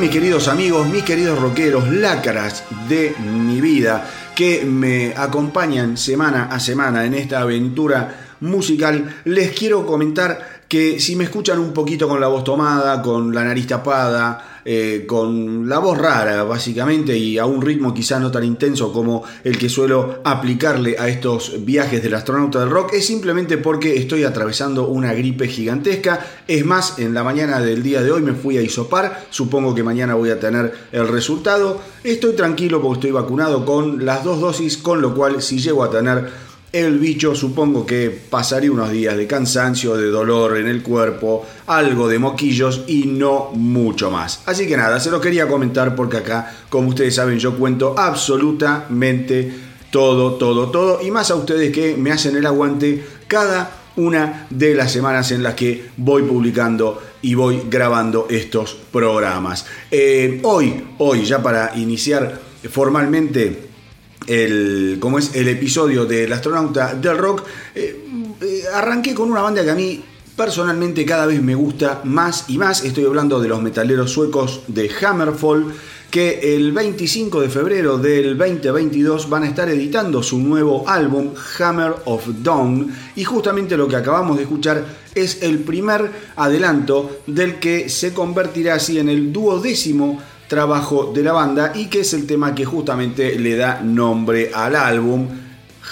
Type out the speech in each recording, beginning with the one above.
Mis queridos amigos, mis queridos rockeros, lácaras de mi vida, que me acompañan semana a semana en esta aventura musical, les quiero comentar que si me escuchan un poquito con la voz tomada, con la nariz tapada, eh, con la voz rara básicamente y a un ritmo quizá no tan intenso como el que suelo aplicarle a estos viajes del astronauta del rock es simplemente porque estoy atravesando una gripe gigantesca. Es más, en la mañana del día de hoy me fui a isopar, supongo que mañana voy a tener el resultado. Estoy tranquilo porque estoy vacunado con las dos dosis, con lo cual si llego a tener el bicho supongo que pasaría unos días de cansancio, de dolor en el cuerpo, algo de moquillos y no mucho más. Así que nada, se lo quería comentar porque acá, como ustedes saben, yo cuento absolutamente todo, todo, todo. Y más a ustedes que me hacen el aguante cada una de las semanas en las que voy publicando y voy grabando estos programas. Eh, hoy, hoy, ya para iniciar formalmente el, como es el episodio del astronauta del rock, eh, eh, arranqué con una banda que a mí personalmente cada vez me gusta más y más. Estoy hablando de los metaleros suecos de Hammerfall que el 25 de febrero del 2022 van a estar editando su nuevo álbum Hammer of Dawn. Y justamente lo que acabamos de escuchar es el primer adelanto del que se convertirá así en el duodécimo trabajo de la banda y que es el tema que justamente le da nombre al álbum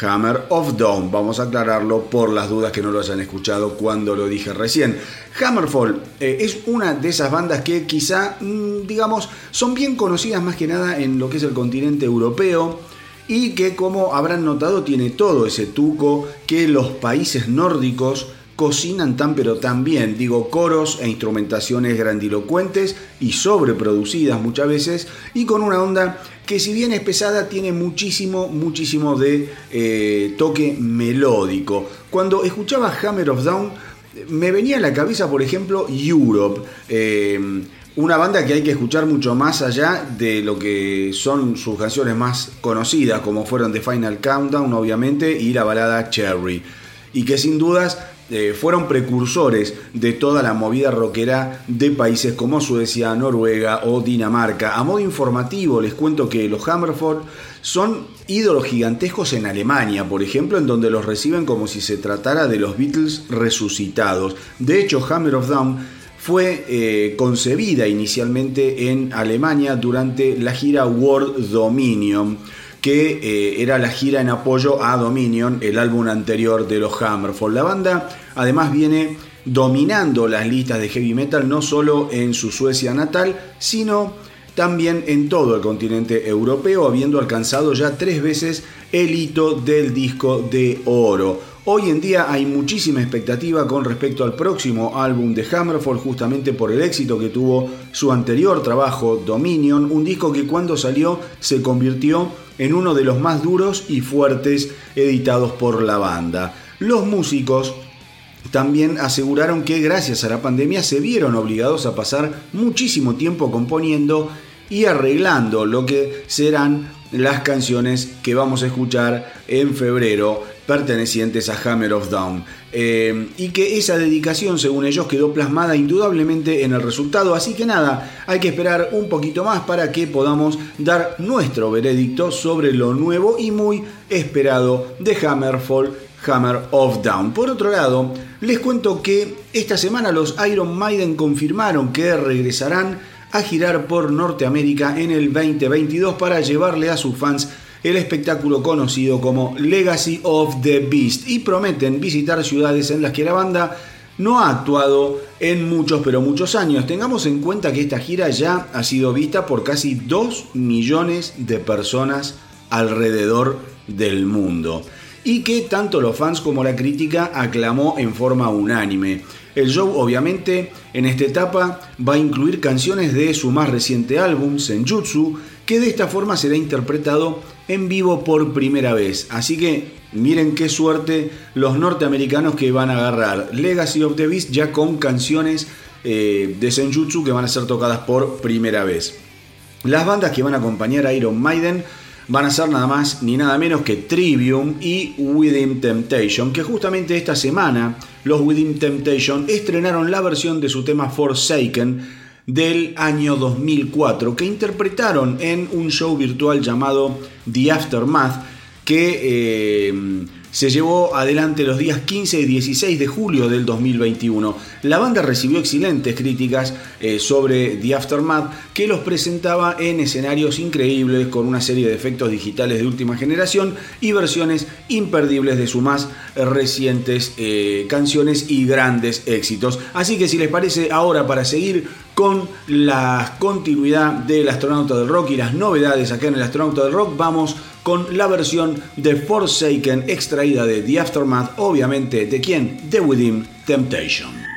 Hammer of Dawn. Vamos a aclararlo por las dudas que no lo hayan escuchado cuando lo dije recién. Hammerfall eh, es una de esas bandas que quizá, mm, digamos, son bien conocidas más que nada en lo que es el continente europeo y que como habrán notado tiene todo ese tuco que los países nórdicos cocinan tan pero tan bien, digo, coros e instrumentaciones grandilocuentes y sobreproducidas muchas veces, y con una onda que si bien es pesada, tiene muchísimo, muchísimo de eh, toque melódico. Cuando escuchaba Hammer of Down, me venía a la cabeza, por ejemplo, Europe. Eh, una banda que hay que escuchar mucho más allá de lo que son sus canciones más conocidas, como fueron The Final Countdown, obviamente, y la balada Cherry. Y que sin dudas eh, fueron precursores de toda la movida rockera de países como Suecia, Noruega o Dinamarca. A modo informativo les cuento que los Hammerford son ídolos gigantescos en Alemania, por ejemplo, en donde los reciben como si se tratara de los Beatles resucitados. De hecho, Hammer of Down fue eh, concebida inicialmente en Alemania durante la gira World Dominion que eh, era la gira en apoyo a Dominion, el álbum anterior de los Hammerfall. La banda además viene dominando las listas de heavy metal no solo en su Suecia natal, sino también en todo el continente europeo, habiendo alcanzado ya tres veces el hito del disco de oro. Hoy en día hay muchísima expectativa con respecto al próximo álbum de Hammerfall, justamente por el éxito que tuvo su anterior trabajo, Dominion, un disco que cuando salió se convirtió en uno de los más duros y fuertes editados por la banda. Los músicos también aseguraron que gracias a la pandemia se vieron obligados a pasar muchísimo tiempo componiendo y arreglando lo que serán las canciones que vamos a escuchar en febrero pertenecientes a Hammer of Down. Eh, y que esa dedicación, según ellos, quedó plasmada indudablemente en el resultado. Así que nada, hay que esperar un poquito más para que podamos dar nuestro veredicto sobre lo nuevo y muy esperado de Hammerfall. Hammer of Down. Por otro lado, les cuento que esta semana los Iron Maiden confirmaron que regresarán a girar por Norteamérica en el 2022 para llevarle a sus fans el espectáculo conocido como Legacy of the Beast y prometen visitar ciudades en las que la banda no ha actuado en muchos pero muchos años. Tengamos en cuenta que esta gira ya ha sido vista por casi 2 millones de personas alrededor del mundo y que tanto los fans como la crítica aclamó en forma unánime. El show obviamente en esta etapa va a incluir canciones de su más reciente álbum, Senjutsu, que de esta forma será interpretado en vivo por primera vez. Así que miren qué suerte los norteamericanos que van a agarrar Legacy of the Beast ya con canciones eh, de Senjutsu que van a ser tocadas por primera vez. Las bandas que van a acompañar a Iron Maiden van a ser nada más ni nada menos que Trivium y Within Temptation, que justamente esta semana los Within Temptation estrenaron la versión de su tema Forsaken del año 2004 que interpretaron en un show virtual llamado The Aftermath que eh, se llevó adelante los días 15 y 16 de julio del 2021. La banda recibió excelentes críticas eh, sobre The Aftermath, que los presentaba en escenarios increíbles con una serie de efectos digitales de última generación y versiones imperdibles de sus más recientes eh, canciones y grandes éxitos. Así que si les parece, ahora para seguir con la continuidad del astronauta del rock y las novedades acá en el astronauta del rock, vamos con la versión de Forsaken extraída de The Aftermath, obviamente de quién? De Within Temptation.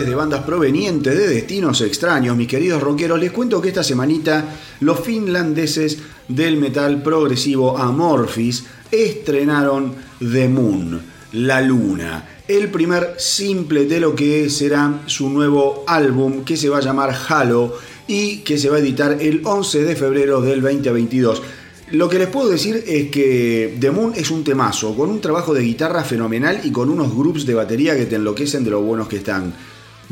De bandas provenientes de destinos extraños, mis queridos rockeros, les cuento que esta semanita los finlandeses del metal progresivo Amorphis estrenaron The Moon, La Luna, el primer simple de lo que será su nuevo álbum que se va a llamar Halo y que se va a editar el 11 de febrero del 2022. Lo que les puedo decir es que The Moon es un temazo, con un trabajo de guitarra fenomenal y con unos groups de batería que te enloquecen de lo buenos que están.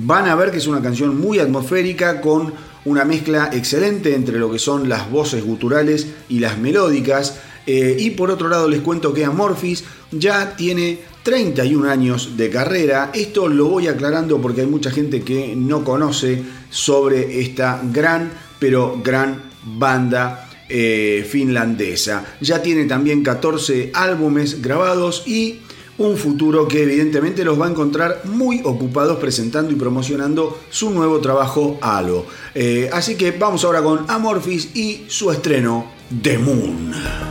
Van a ver que es una canción muy atmosférica, con una mezcla excelente entre lo que son las voces guturales y las melódicas. Eh, y por otro lado les cuento que Amorphis ya tiene 31 años de carrera. Esto lo voy aclarando porque hay mucha gente que no conoce sobre esta gran, pero gran banda eh, finlandesa. Ya tiene también 14 álbumes grabados y un futuro que evidentemente los va a encontrar muy ocupados presentando y promocionando su nuevo trabajo Halo. Eh, así que vamos ahora con Amorphis y su estreno The Moon.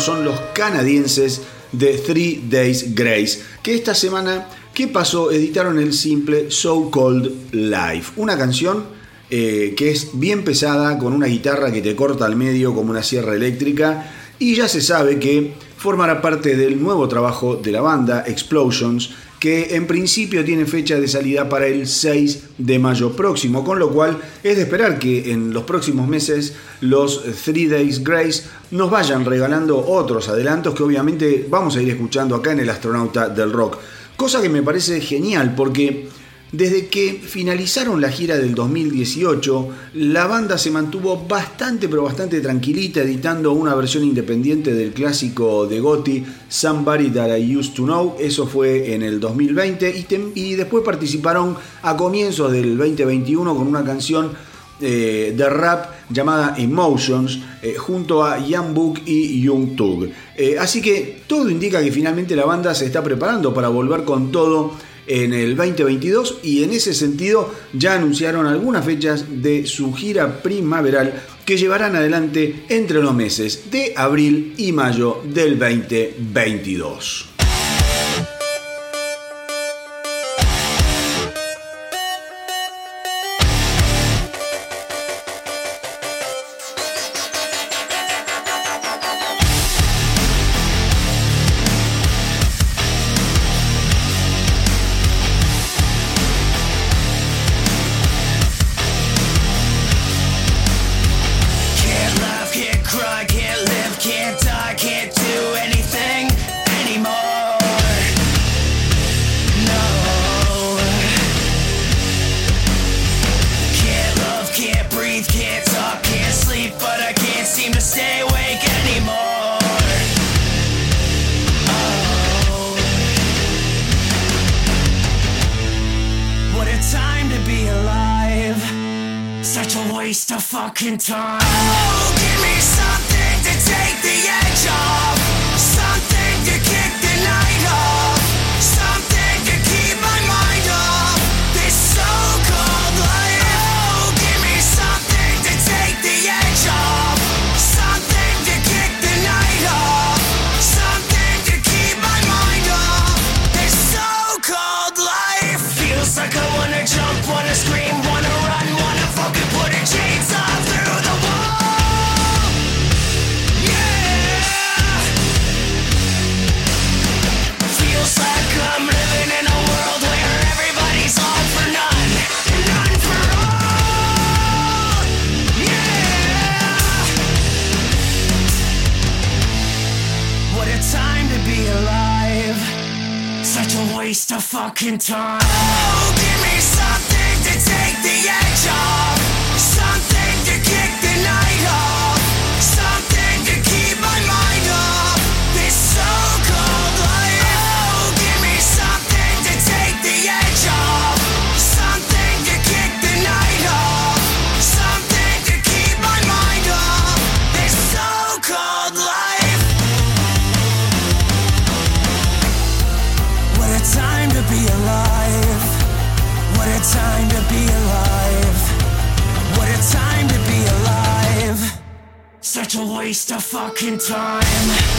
Son los canadienses de Three Days Grace, que esta semana, ¿qué pasó? Editaron el simple So Cold Life, una canción eh, que es bien pesada, con una guitarra que te corta al medio como una sierra eléctrica, y ya se sabe que formará parte del nuevo trabajo de la banda, Explosions, que en principio tiene fecha de salida para el 6 de mayo próximo, con lo cual es de esperar que en los próximos meses los Three Days Grace nos vayan regalando otros adelantos que obviamente vamos a ir escuchando acá en el Astronauta del Rock. Cosa que me parece genial porque desde que finalizaron la gira del 2018, la banda se mantuvo bastante pero bastante tranquilita editando una versión independiente del clásico de Gotti, Somebody That I Used to Know, eso fue en el 2020 y, después participaron a comienzos del 2021 con una canción eh, de rap llamada Emotions eh, junto a Young Book y Young Tug. Eh, así que todo indica que finalmente la banda se está preparando para volver con todo en el 2022 y en ese sentido ya anunciaron algunas fechas de su gira primaveral que llevarán adelante entre los meses de abril y mayo del 2022. Fucking time. Such a waste of fucking time.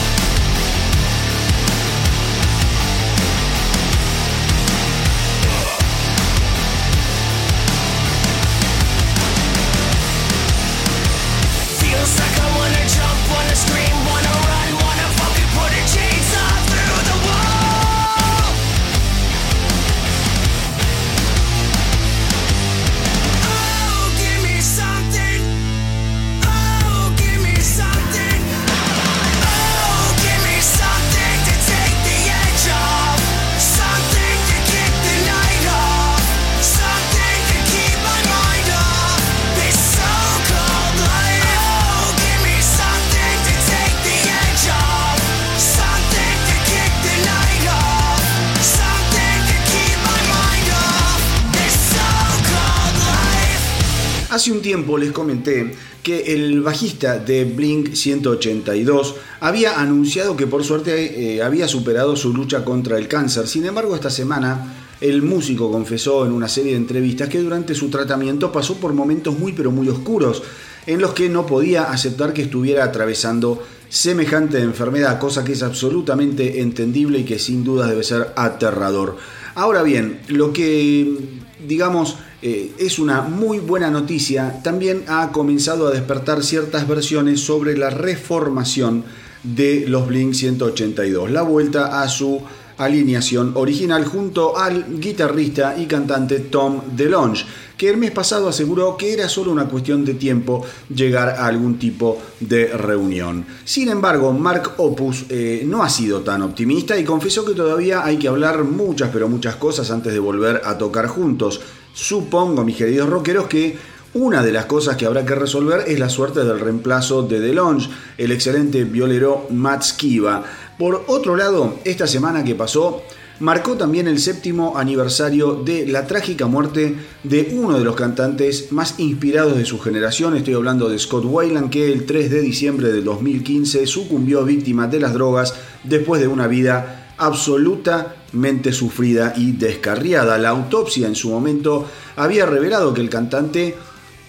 Les comenté que el bajista de Blink 182 había anunciado que por suerte eh, había superado su lucha contra el cáncer. Sin embargo, esta semana el músico confesó en una serie de entrevistas que durante su tratamiento pasó por momentos muy pero muy oscuros en los que no podía aceptar que estuviera atravesando semejante enfermedad, cosa que es absolutamente entendible y que sin duda debe ser aterrador. Ahora bien, lo que digamos eh, es una muy buena noticia, también ha comenzado a despertar ciertas versiones sobre la reformación de los Blink 182, la vuelta a su alineación original junto al guitarrista y cantante Tom DeLonge, que el mes pasado aseguró que era solo una cuestión de tiempo llegar a algún tipo de reunión. Sin embargo, Mark Opus eh, no ha sido tan optimista y confesó que todavía hay que hablar muchas pero muchas cosas antes de volver a tocar juntos. Supongo, mis queridos rockeros, que una de las cosas que habrá que resolver es la suerte del reemplazo de DeLonge, el excelente violero Matt Skiba. Por otro lado, esta semana que pasó marcó también el séptimo aniversario de la trágica muerte de uno de los cantantes más inspirados de su generación. Estoy hablando de Scott Weiland, que el 3 de diciembre del 2015 sucumbió víctima de las drogas después de una vida absolutamente sufrida y descarriada. La autopsia en su momento había revelado que el cantante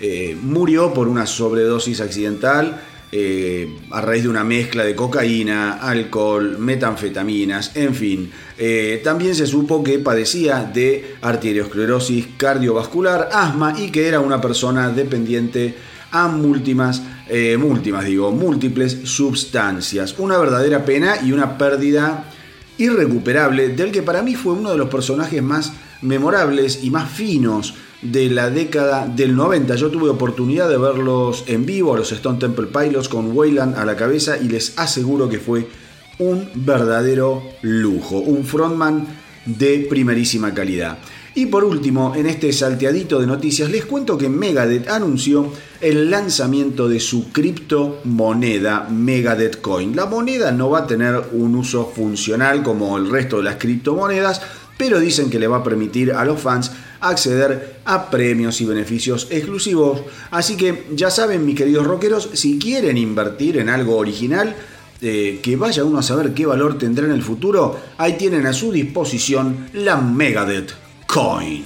eh, murió por una sobredosis accidental eh, a raíz de una mezcla de cocaína, alcohol, metanfetaminas, en fin. Eh, también se supo que padecía de arteriosclerosis cardiovascular, asma y que era una persona dependiente a múltimas, múltimas digo, múltiples sustancias. Una verdadera pena y una pérdida irrecuperable del que para mí fue uno de los personajes más memorables y más finos de la década del 90. Yo tuve oportunidad de verlos en vivo, a los Stone Temple Pilots con Wayland a la cabeza y les aseguro que fue un verdadero lujo, un frontman de primerísima calidad. Y por último, en este salteadito de noticias, les cuento que Megadeth anunció el lanzamiento de su criptomoneda Megadeth Coin. La moneda no va a tener un uso funcional como el resto de las criptomonedas, pero dicen que le va a permitir a los fans acceder a premios y beneficios exclusivos. Así que ya saben, mis queridos rockeros, si quieren invertir en algo original, eh, que vaya uno a saber qué valor tendrá en el futuro, ahí tienen a su disposición la Megadeth Coin.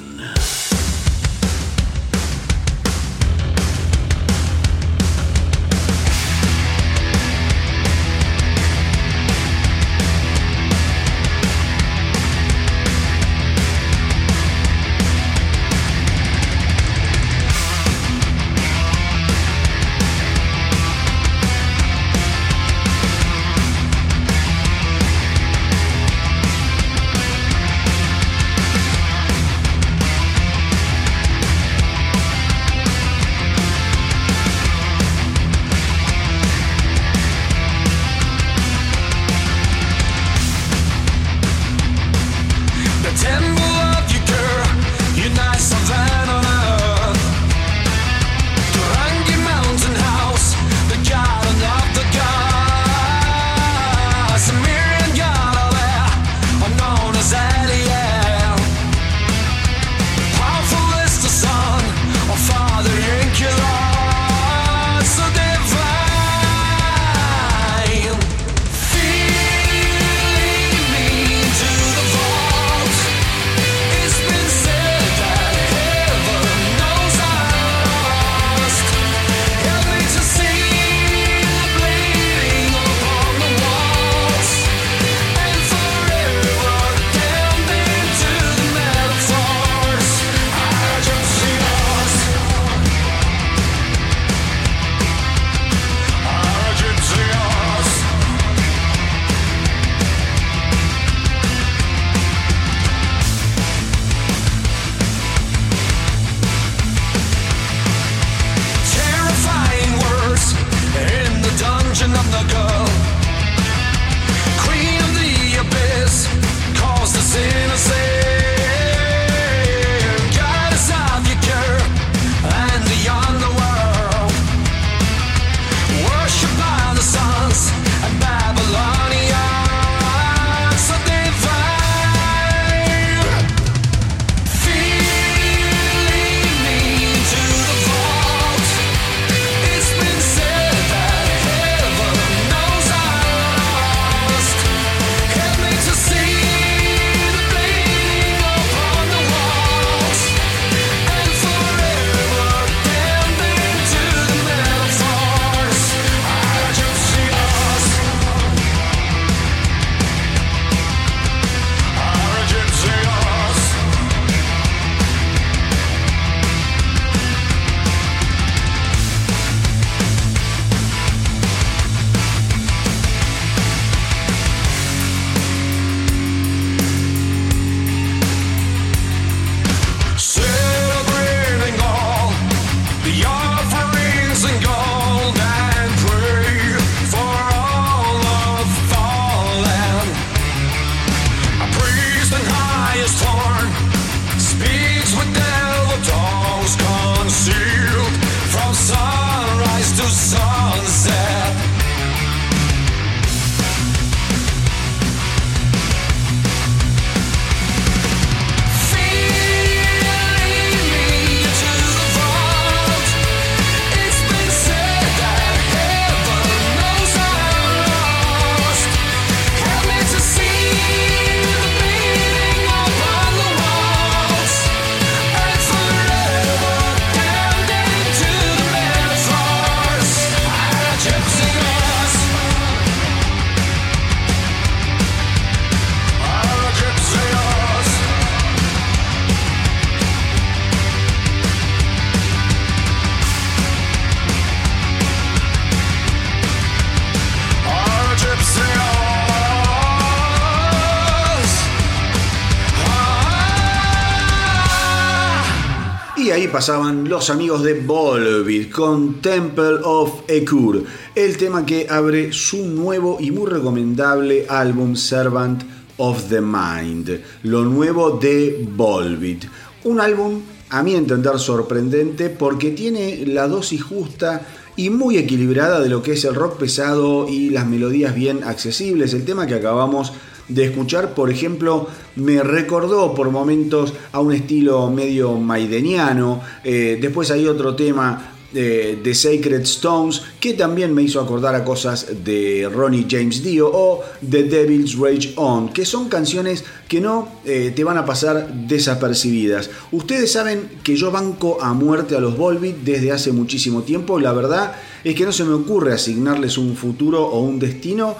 Pasaban los amigos de Volbeat con Temple of Ekur, el tema que abre su nuevo y muy recomendable álbum Servant of the Mind, lo nuevo de Volbeat. Un álbum, a mi entender, sorprendente porque tiene la dosis justa y muy equilibrada de lo que es el rock pesado y las melodías bien accesibles. El tema que acabamos de escuchar, por ejemplo, me recordó por momentos a un estilo medio maideniano. Eh, después hay otro tema eh, de Sacred Stones, que también me hizo acordar a cosas de Ronnie James Dio o The Devil's Rage On, que son canciones que no eh, te van a pasar desapercibidas. Ustedes saben que yo banco a muerte a los Volbeat desde hace muchísimo tiempo, la verdad es que no se me ocurre asignarles un futuro o un destino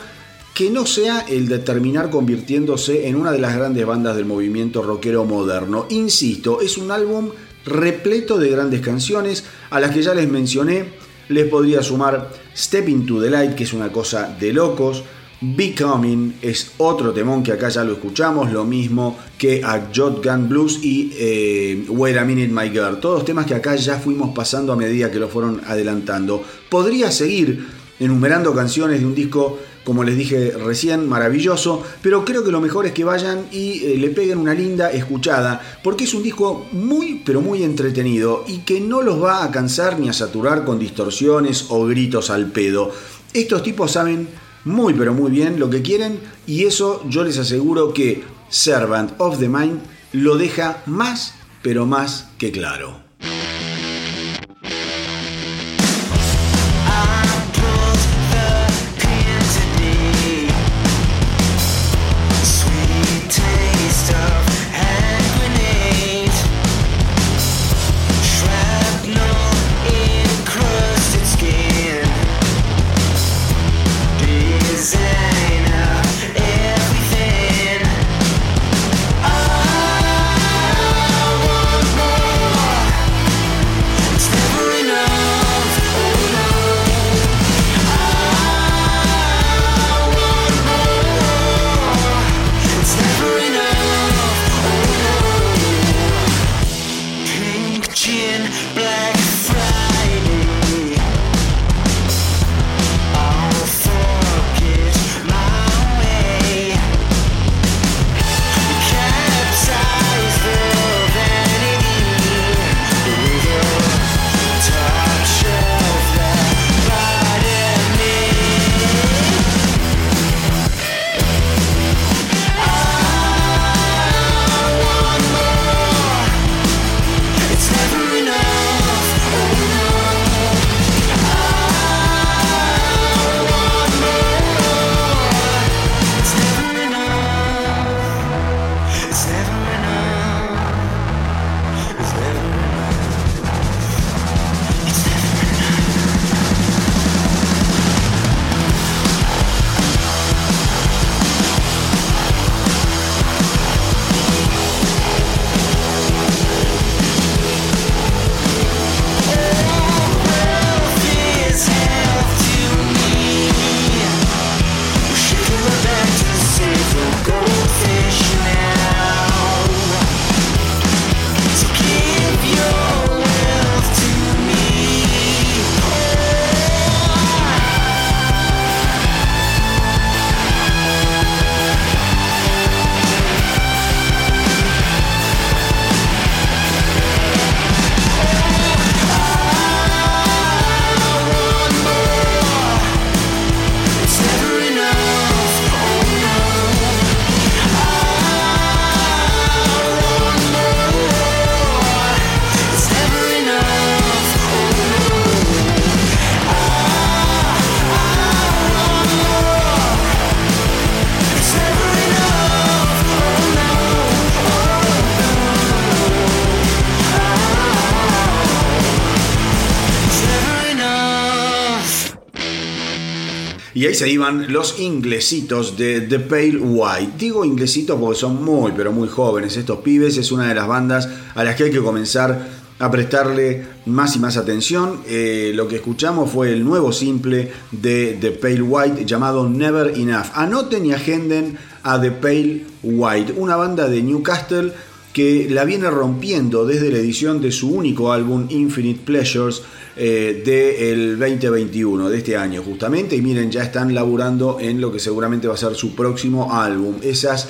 que no sea el de terminar convirtiéndose en una de las grandes bandas del movimiento rockero moderno. Insisto, es un álbum repleto de grandes canciones, a las que ya les mencioné, les podría sumar Step Into the Light, que es una cosa de locos, Becoming es otro temón que acá ya lo escuchamos, lo mismo que a Shotgun Blues y eh, Wait a Minute My Girl, todos temas que acá ya fuimos pasando a medida que lo fueron adelantando. Podría seguir enumerando canciones de un disco como les dije recién, maravilloso, pero creo que lo mejor es que vayan y eh, le peguen una linda escuchada, porque es un disco muy, pero muy entretenido y que no los va a cansar ni a saturar con distorsiones o gritos al pedo. Estos tipos saben muy, pero muy bien lo que quieren y eso yo les aseguro que Servant of the Mind lo deja más, pero más que claro. Y ahí se iban los inglesitos de The Pale White. Digo inglesitos porque son muy, pero muy jóvenes. Estos pibes es una de las bandas a las que hay que comenzar a prestarle más y más atención. Eh, lo que escuchamos fue el nuevo simple de The Pale White llamado Never Enough. Anoten y agenden a The Pale White, una banda de Newcastle que la viene rompiendo desde la edición de su único álbum Infinite Pleasures eh, del 2021, de este año justamente. Y miren, ya están laburando en lo que seguramente va a ser su próximo álbum. Esas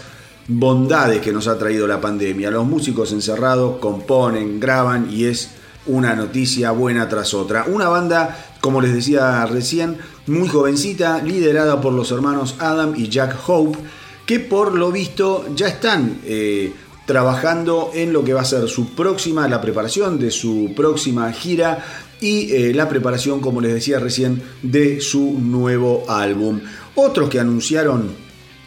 bondades que nos ha traído la pandemia. Los músicos encerrados componen, graban y es una noticia buena tras otra. Una banda, como les decía recién, muy jovencita, liderada por los hermanos Adam y Jack Hope, que por lo visto ya están eh, trabajando en lo que va a ser su próxima, la preparación de su próxima gira y eh, la preparación, como les decía recién, de su nuevo álbum. Otros que anunciaron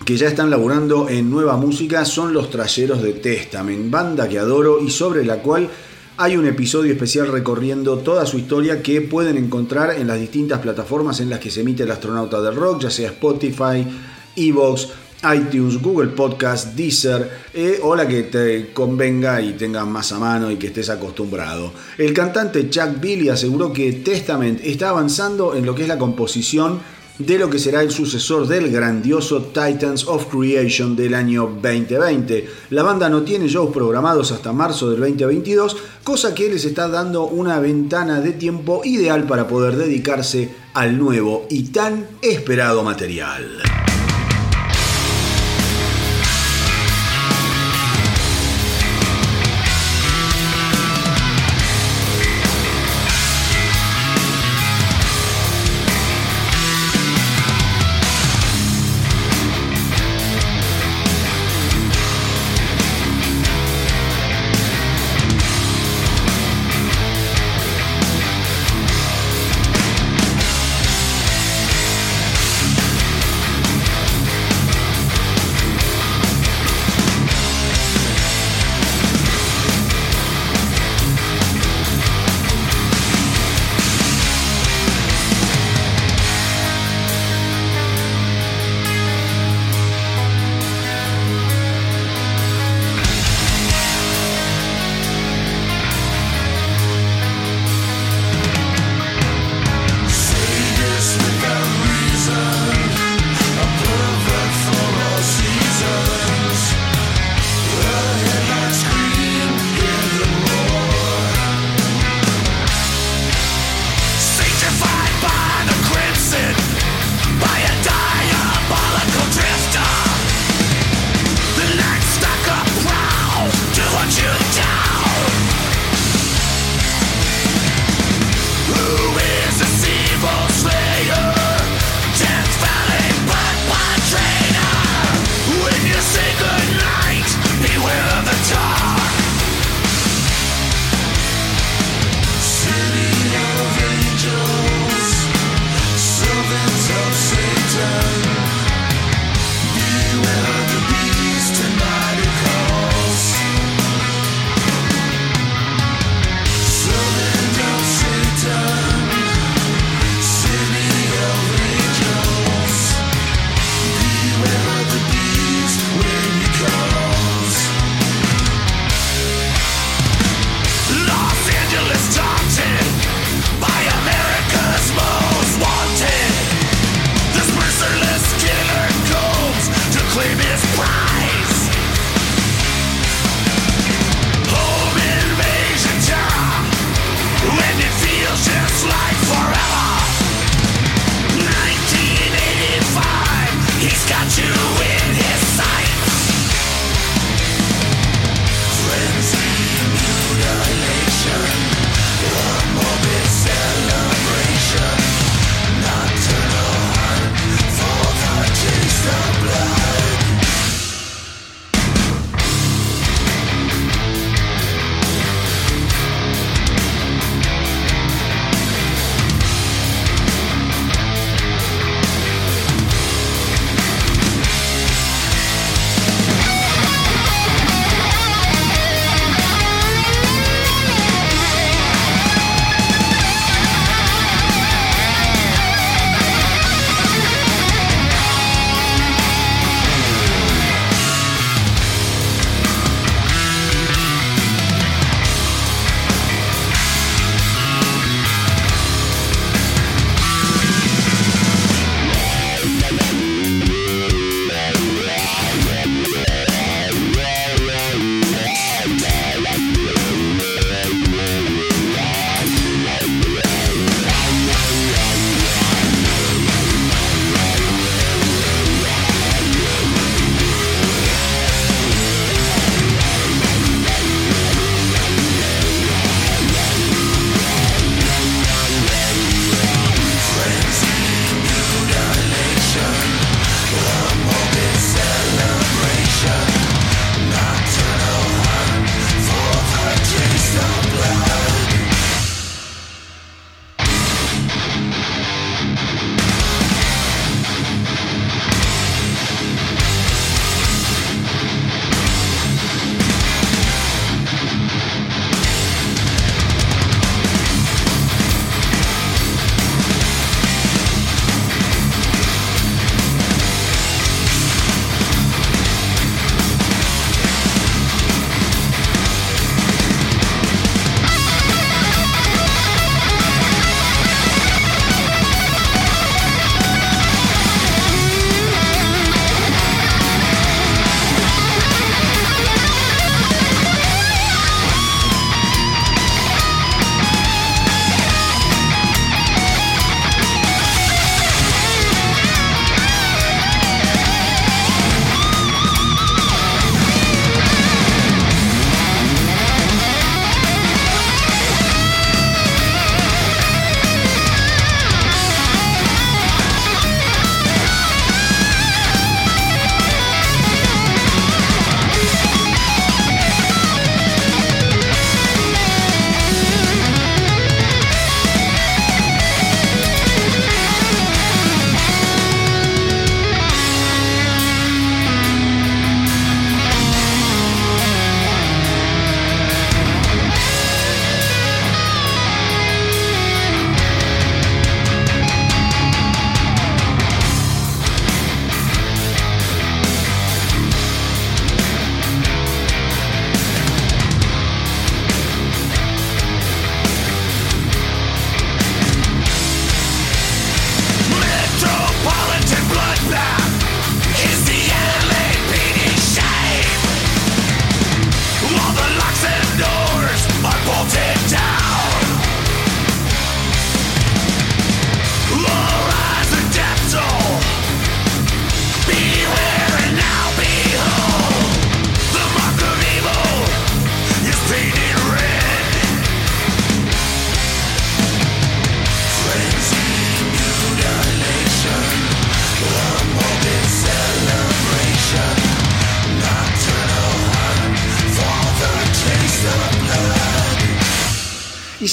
que ya están laburando en nueva música son los Trayeros de Testament, banda que adoro y sobre la cual hay un episodio especial recorriendo toda su historia que pueden encontrar en las distintas plataformas en las que se emite el astronauta del rock, ya sea Spotify, Evox, iTunes, Google Podcast, Deezer eh, o la que te convenga y tengas más a mano y que estés acostumbrado. El cantante Chuck Billy aseguró que Testament está avanzando en lo que es la composición de lo que será el sucesor del grandioso Titans of Creation del año 2020. La banda no tiene shows programados hasta marzo del 2022, cosa que les está dando una ventana de tiempo ideal para poder dedicarse al nuevo y tan esperado material.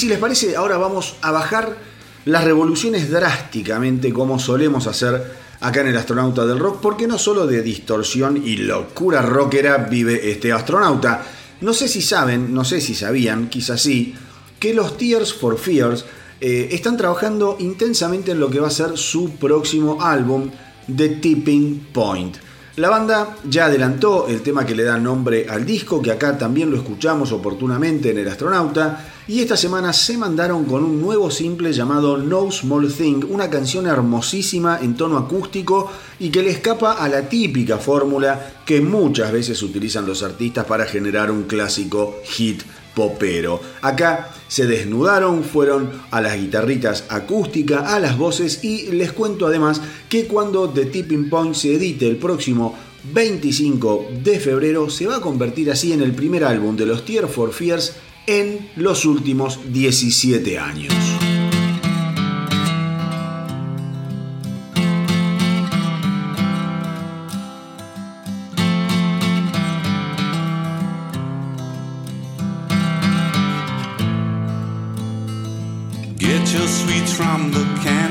Si les parece, ahora vamos a bajar las revoluciones drásticamente como solemos hacer acá en el astronauta del rock, porque no solo de distorsión y locura rockera vive este astronauta. No sé si saben, no sé si sabían, quizás sí, que los Tears for Fears eh, están trabajando intensamente en lo que va a ser su próximo álbum, The Tipping Point. La banda ya adelantó el tema que le da nombre al disco, que acá también lo escuchamos oportunamente en El Astronauta, y esta semana se mandaron con un nuevo simple llamado No Small Thing, una canción hermosísima en tono acústico y que le escapa a la típica fórmula que muchas veces utilizan los artistas para generar un clásico hit popero. Acá se desnudaron, fueron a las guitarritas acústicas, a las voces y les cuento además que cuando The Tipping Point se edite el próximo 25 de febrero se va a convertir así en el primer álbum de los Tear for Fears en los últimos 17 años. I'm looking.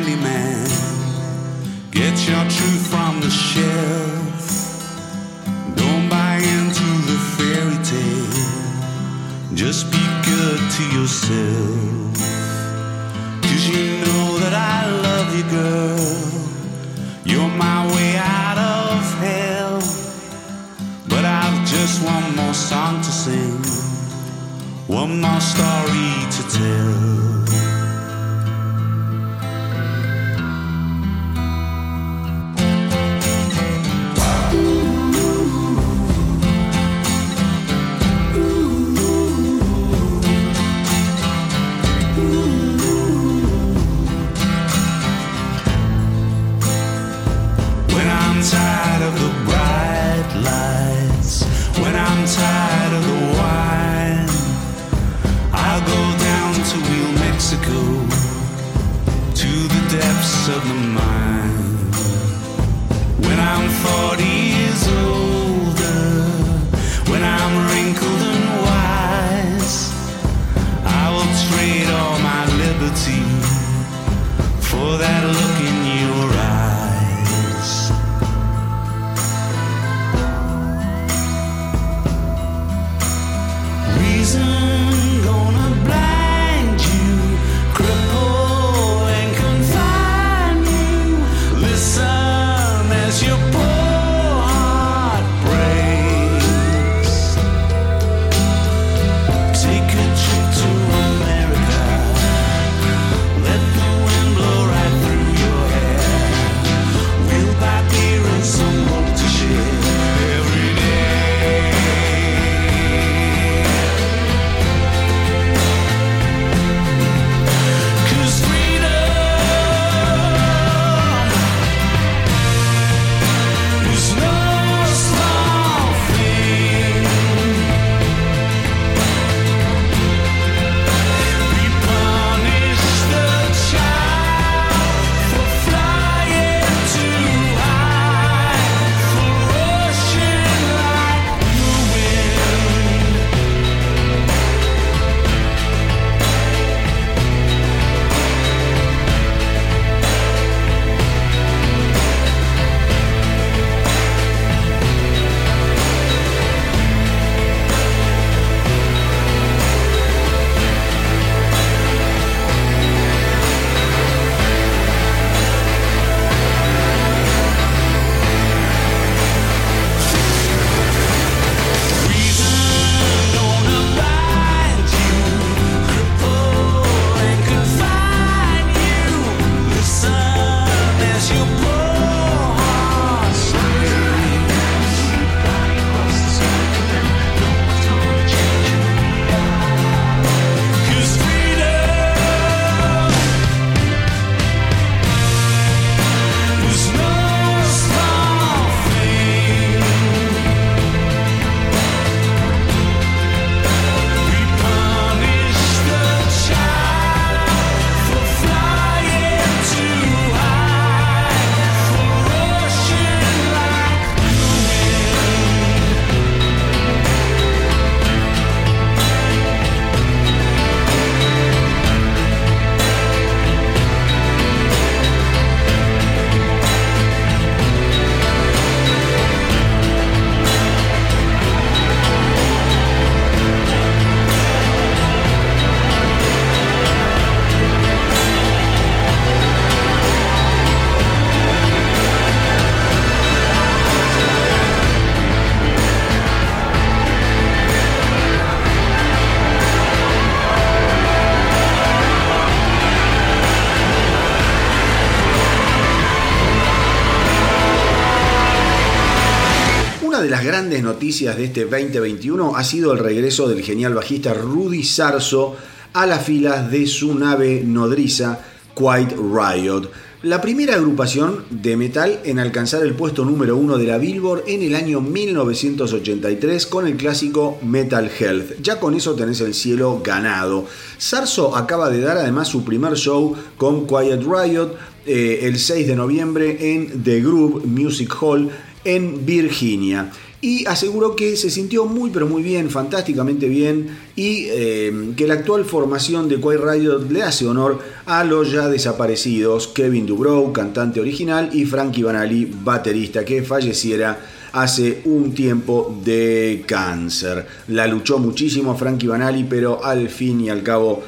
De este 2021 ha sido el regreso del genial bajista Rudy Sarso a las filas de su nave nodriza Quiet Riot, la primera agrupación de metal en alcanzar el puesto número uno de la Billboard en el año 1983 con el clásico Metal Health. Ya con eso tenés el cielo ganado. Sarso acaba de dar además su primer show con Quiet Riot eh, el 6 de noviembre en The Groove Music Hall en Virginia y aseguró que se sintió muy pero muy bien, fantásticamente bien y eh, que la actual formación de Quiet Riot le hace honor a los ya desaparecidos Kevin Dubrow, cantante original, y Frankie Banali, baterista, que falleciera hace un tiempo de cáncer. La luchó muchísimo Frankie Banali, pero al fin y al cabo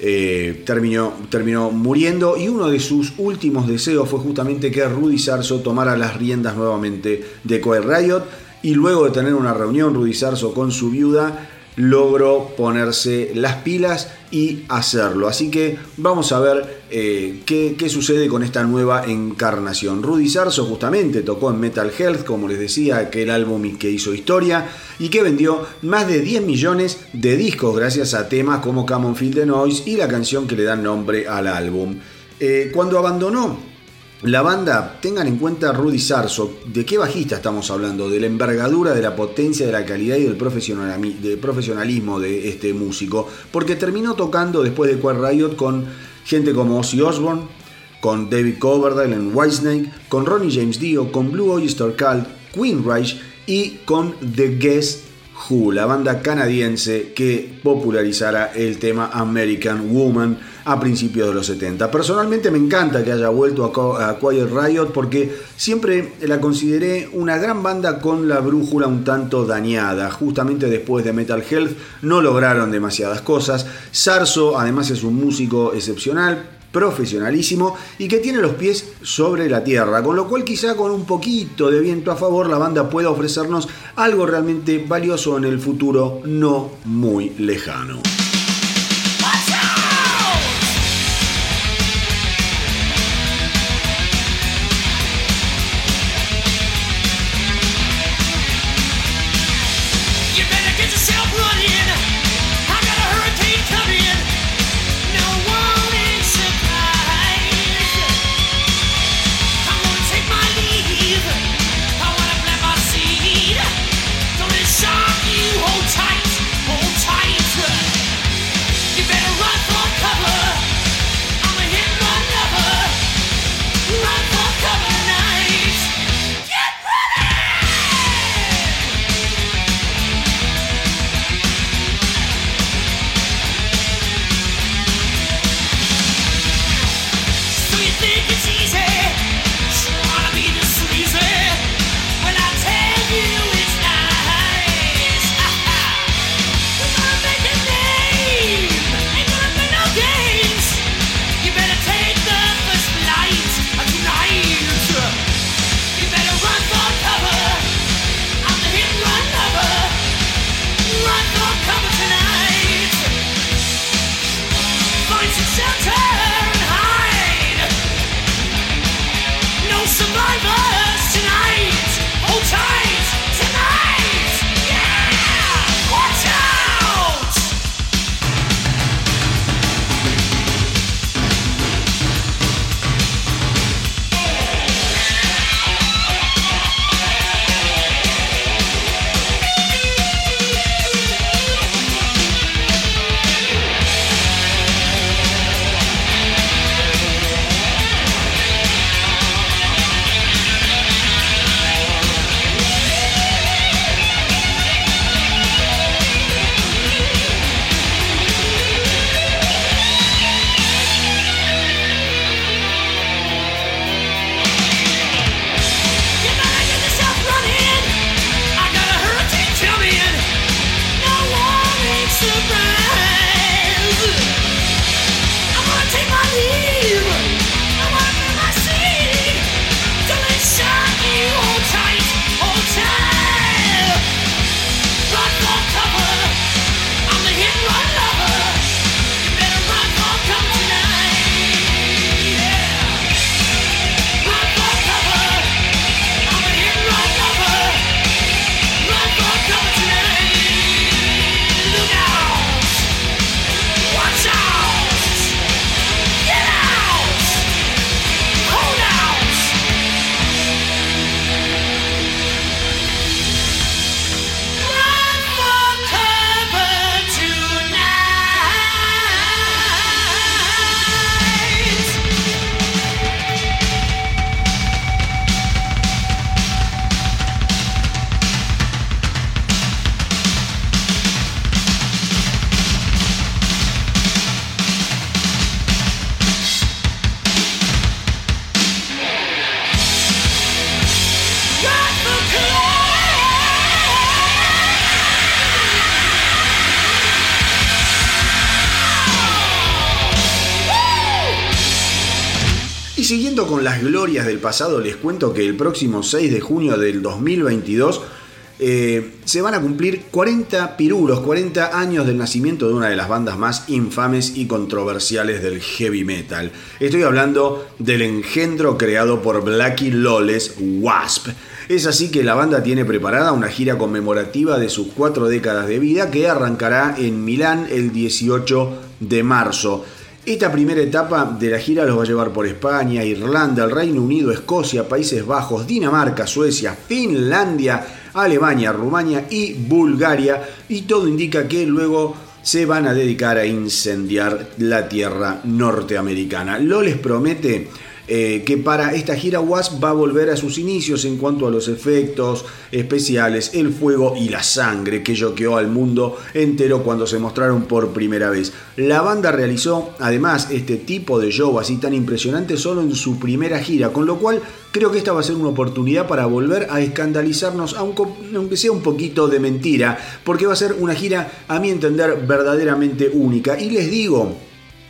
eh, terminó, terminó muriendo y uno de sus últimos deseos fue justamente que Rudy Sarso tomara las riendas nuevamente de Quiet Riot y luego de tener una reunión Rudy Sarso con su viuda logró ponerse las pilas y hacerlo. Así que vamos a ver eh, qué, sucede con esta nueva encarnación. Rudy Sarso justamente tocó en Metal Health, como les decía, aquel álbum que hizo historia y que vendió más de 10 millones de discos gracias a temas como Come on Feel the Noise y la canción que le da nombre al álbum. Eh, cuando abandonó la banda, tengan en cuenta Rudy Sarso, ¿de qué bajista estamos hablando? De la envergadura, de la potencia, de la calidad y del profesionalismo de este músico, porque terminó tocando después de Quiet Riot con gente como Ozzy Osbourne, con David Coverdale en Whitesnake, con Ronnie James Dio, con Blue Oyster Cult, Queen Reich y con The Guess Who, la banda canadiense que popularizara el tema American Woman a principios de los 70. Personalmente me encanta que haya vuelto a Quiet Riot porque siempre la consideré una gran banda con la brújula un tanto dañada. Justamente después de Metal Health no lograron demasiadas cosas. Sarso además es un músico excepcional, profesionalísimo y que tiene los pies sobre la tierra, con lo cual quizá con un poquito de viento a favor la banda pueda ofrecernos algo realmente valioso en el futuro no muy lejano. Siguiendo con las glorias del pasado, les cuento que el próximo 6 de junio del 2022 eh, se van a cumplir 40 pirulos, 40 años del nacimiento de una de las bandas más infames y controversiales del heavy metal. Estoy hablando del engendro creado por Blackie Lawless, Wasp. Es así que la banda tiene preparada una gira conmemorativa de sus cuatro décadas de vida que arrancará en Milán el 18 de marzo. Esta primera etapa de la gira los va a llevar por España, Irlanda, el Reino Unido, Escocia, Países Bajos, Dinamarca, Suecia, Finlandia, Alemania, Rumania y Bulgaria. Y todo indica que luego se van a dedicar a incendiar la tierra norteamericana. Lo les promete eh, que para esta gira Wasp va a volver a sus inicios en cuanto a los efectos especiales, el fuego y la sangre que choqueó al mundo entero cuando se mostraron por primera vez. La banda realizó además este tipo de show así tan impresionante solo en su primera gira, con lo cual creo que esta va a ser una oportunidad para volver a escandalizarnos, aunque sea un poquito de mentira, porque va a ser una gira, a mi entender, verdaderamente única. Y les digo,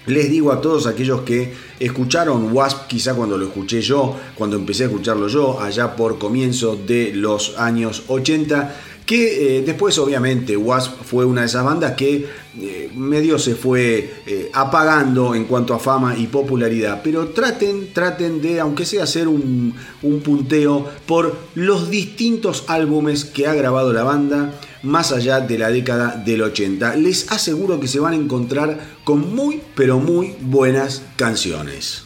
les digo a todos aquellos que escucharon Wasp, quizá cuando lo escuché yo, cuando empecé a escucharlo yo, allá por comienzo de los años 80, que eh, después obviamente Wasp fue una de esas bandas que eh, medio se fue eh, apagando en cuanto a fama y popularidad, pero traten, traten de, aunque sea hacer un, un punteo por los distintos álbumes que ha grabado la banda, más allá de la década del 80. Les aseguro que se van a encontrar con muy, pero muy buenas canciones.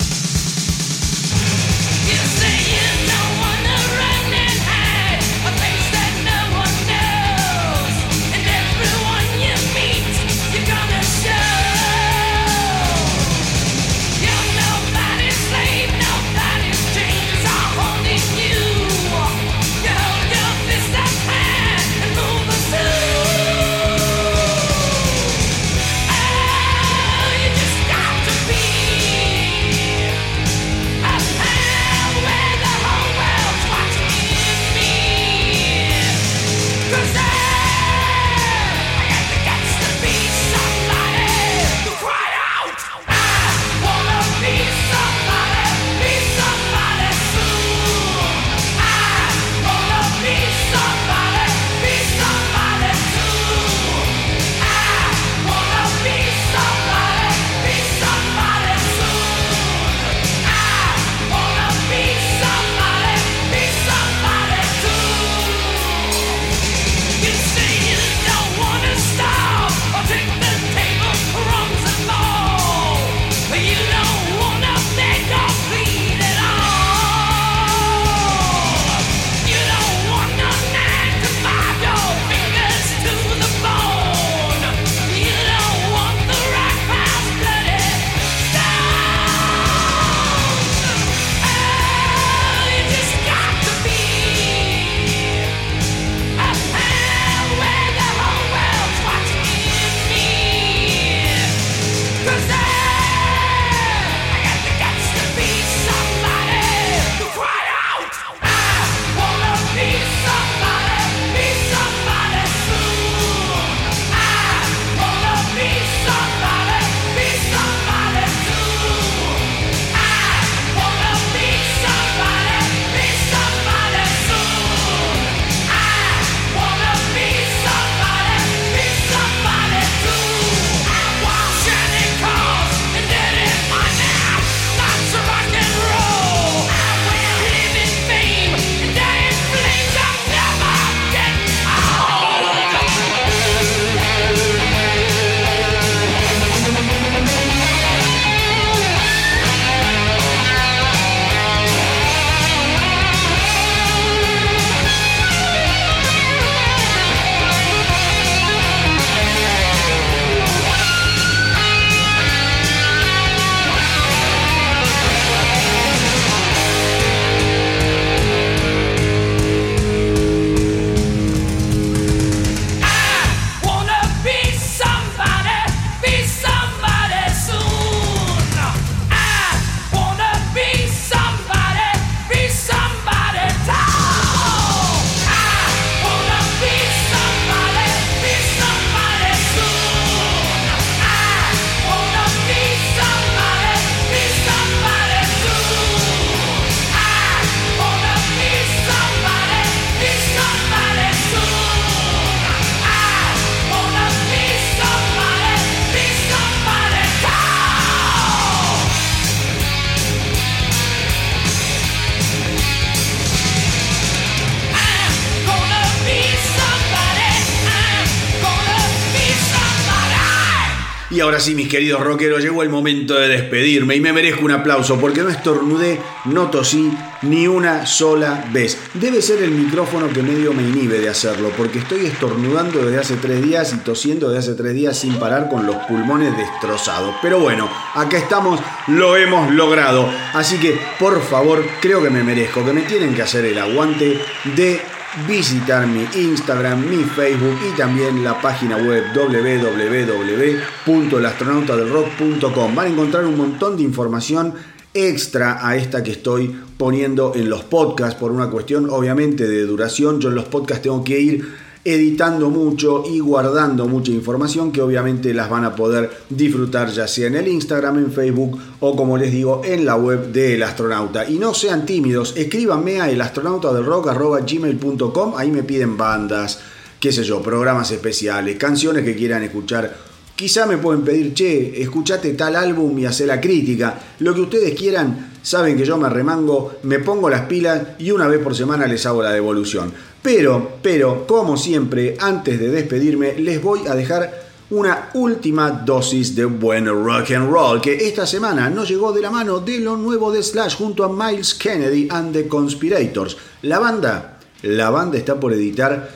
Queridos rockeros, llegó el momento de despedirme y me merezco un aplauso porque no estornudé, no tosí ni una sola vez. Debe ser el micrófono que medio me inhibe de hacerlo porque estoy estornudando desde hace tres días y tosiendo desde hace tres días sin parar con los pulmones destrozados. Pero bueno, acá estamos, lo hemos logrado. Así que, por favor, creo que me merezco, que me tienen que hacer el aguante de visitar mi Instagram, mi Facebook y también la página web www.elastronautadelrock.com. Van a encontrar un montón de información extra a esta que estoy poniendo en los podcasts por una cuestión obviamente de duración. Yo en los podcasts tengo que ir editando mucho y guardando mucha información que obviamente las van a poder disfrutar ya sea en el Instagram, en Facebook o como les digo en la web de El Astronauta. Y no sean tímidos, escríbanme a elastronautadelrock.gmail.com, ahí me piden bandas, qué sé yo, programas especiales, canciones que quieran escuchar. Quizá me pueden pedir, che, escuchate tal álbum y hace la crítica. Lo que ustedes quieran, saben que yo me remango, me pongo las pilas y una vez por semana les hago la devolución. Pero, pero, como siempre, antes de despedirme, les voy a dejar una última dosis de buen rock and roll que esta semana nos llegó de la mano de lo nuevo de Slash junto a Miles Kennedy and the Conspirators. La banda, la banda está por editar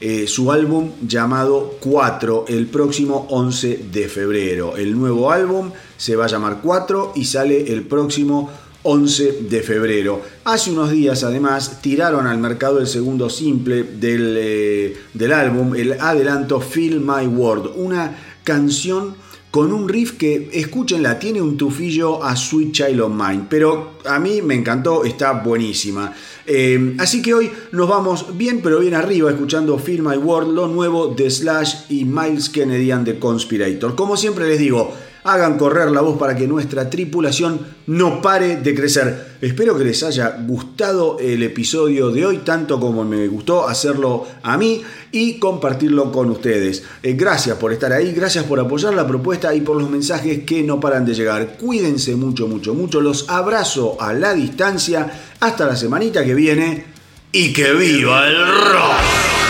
eh, su álbum llamado 4 el próximo 11 de febrero. El nuevo álbum se va a llamar 4 y sale el próximo 11 de febrero. Hace unos días además tiraron al mercado el segundo simple del, eh, del álbum, el adelanto Feel My World, una canción con un riff que, escúchenla, tiene un tufillo a Sweet Child of Mine, pero a mí me encantó, está buenísima. Eh, así que hoy nos vamos bien, pero bien arriba, escuchando Feel My World, lo nuevo de Slash y Miles Kennedy and the Conspirator. Como siempre les digo, hagan correr la voz para que nuestra tripulación no pare de crecer. Espero que les haya gustado el episodio de hoy, tanto como me gustó hacerlo a mí y compartirlo con ustedes. Eh, gracias por estar ahí, gracias por apoyar la propuesta y por los mensajes que no paran de llegar. Cuídense mucho, mucho, mucho. Los abrazo a la distancia. Hasta la semanita que viene y que viva el rock.